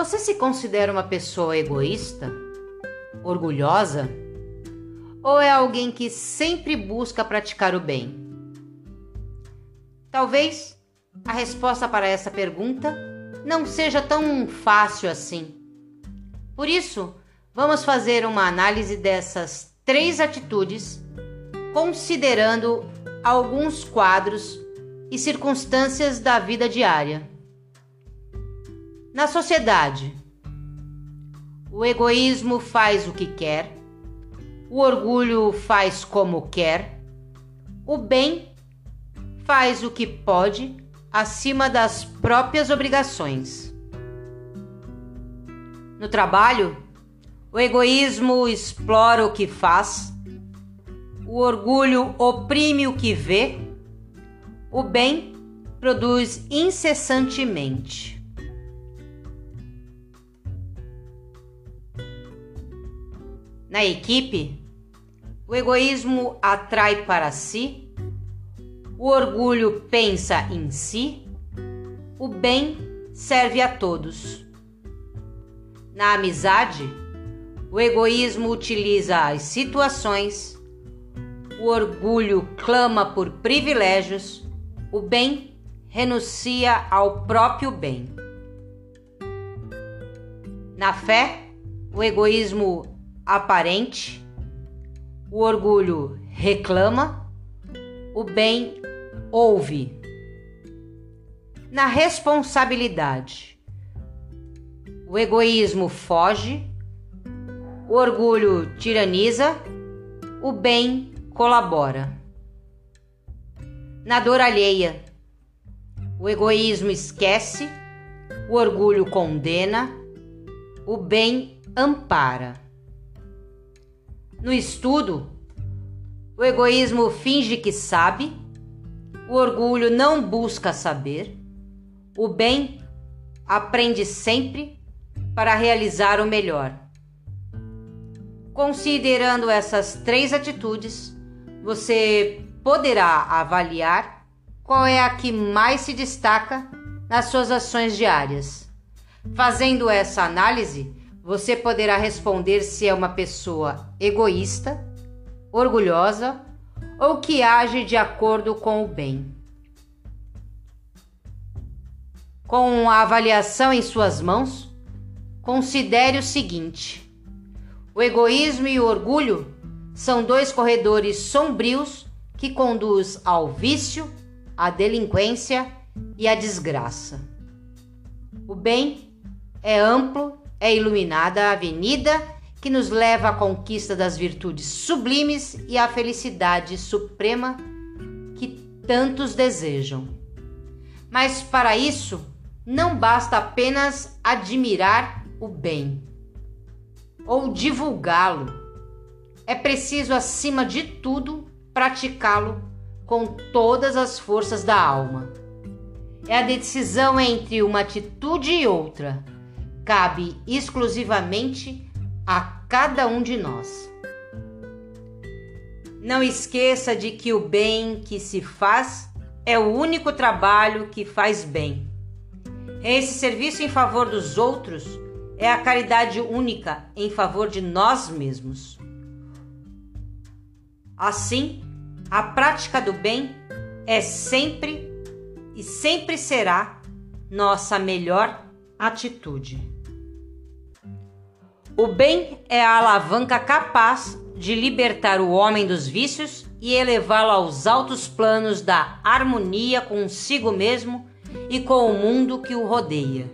Você se considera uma pessoa egoísta? Orgulhosa? Ou é alguém que sempre busca praticar o bem? Talvez a resposta para essa pergunta não seja tão fácil assim. Por isso, vamos fazer uma análise dessas três atitudes, considerando alguns quadros e circunstâncias da vida diária. Na sociedade, o egoísmo faz o que quer, o orgulho faz como quer, o bem faz o que pode acima das próprias obrigações. No trabalho, o egoísmo explora o que faz, o orgulho oprime o que vê, o bem produz incessantemente. Na equipe, o egoísmo atrai para si, o orgulho pensa em si, o bem serve a todos. Na amizade, o egoísmo utiliza as situações, o orgulho clama por privilégios, o bem renuncia ao próprio bem. Na fé, o egoísmo aparente, o orgulho reclama, o bem ouve. Na responsabilidade, o egoísmo foge, o orgulho tiraniza, o bem colabora. Na dor alheia, o egoísmo esquece, o orgulho condena, o bem ampara. No estudo, o egoísmo finge que sabe, o orgulho não busca saber, o bem aprende sempre para realizar o melhor. Considerando essas três atitudes, você poderá avaliar qual é a que mais se destaca nas suas ações diárias. Fazendo essa análise, você poderá responder se é uma pessoa egoísta, orgulhosa ou que age de acordo com o bem. Com a avaliação em suas mãos, considere o seguinte: o egoísmo e o orgulho são dois corredores sombrios que conduz ao vício, à delinquência e à desgraça. O bem é amplo é iluminada a avenida que nos leva à conquista das virtudes sublimes e à felicidade suprema que tantos desejam. Mas para isso, não basta apenas admirar o bem ou divulgá-lo. É preciso, acima de tudo, praticá-lo com todas as forças da alma. É a decisão entre uma atitude e outra cabe exclusivamente a cada um de nós. Não esqueça de que o bem que se faz é o único trabalho que faz bem. Esse serviço em favor dos outros é a caridade única em favor de nós mesmos. Assim, a prática do bem é sempre e sempre será nossa melhor atitude. O bem é a alavanca capaz de libertar o homem dos vícios e elevá-lo aos altos planos da harmonia consigo mesmo e com o mundo que o rodeia.